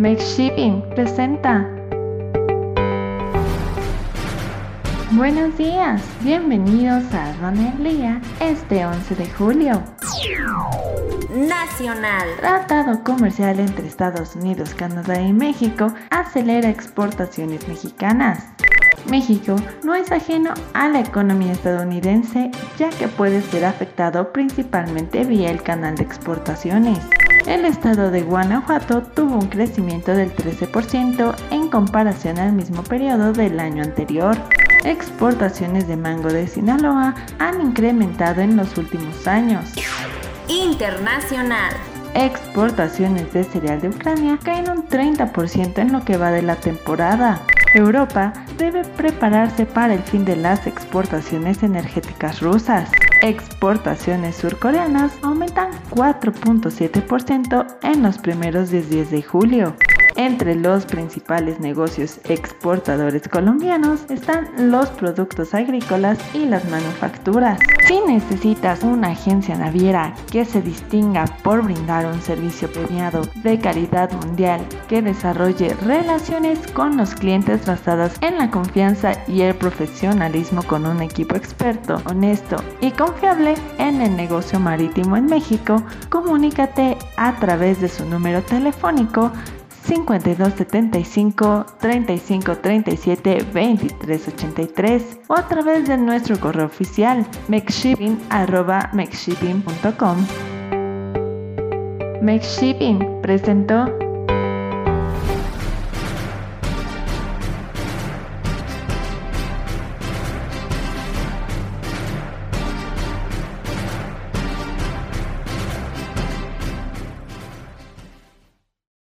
Make Shipping presenta. Buenos días, bienvenidos a Ron Día este 11 de julio. Nacional. Tratado comercial entre Estados Unidos, Canadá y México acelera exportaciones mexicanas. México no es ajeno a la economía estadounidense ya que puede ser afectado principalmente vía el canal de exportaciones. El estado de Guanajuato tuvo un crecimiento del 13% en comparación al mismo periodo del año anterior. Exportaciones de mango de Sinaloa han incrementado en los últimos años. Internacional. Exportaciones de cereal de Ucrania caen un 30% en lo que va de la temporada. Europa debe prepararse para el fin de las exportaciones energéticas rusas. Exportaciones surcoreanas aumentan 4.7% en los primeros 10 días de julio. Entre los principales negocios exportadores colombianos están los productos agrícolas y las manufacturas. Si necesitas una agencia naviera que se distinga por brindar un servicio premiado de calidad mundial que desarrolle relaciones con los clientes basadas en la confianza y el profesionalismo con un equipo experto, honesto y confiable en el negocio marítimo en México, comunícate a través de su número telefónico 5275 3537 2383 o a través de nuestro correo oficial makeshipping.com. Makeshipping presentó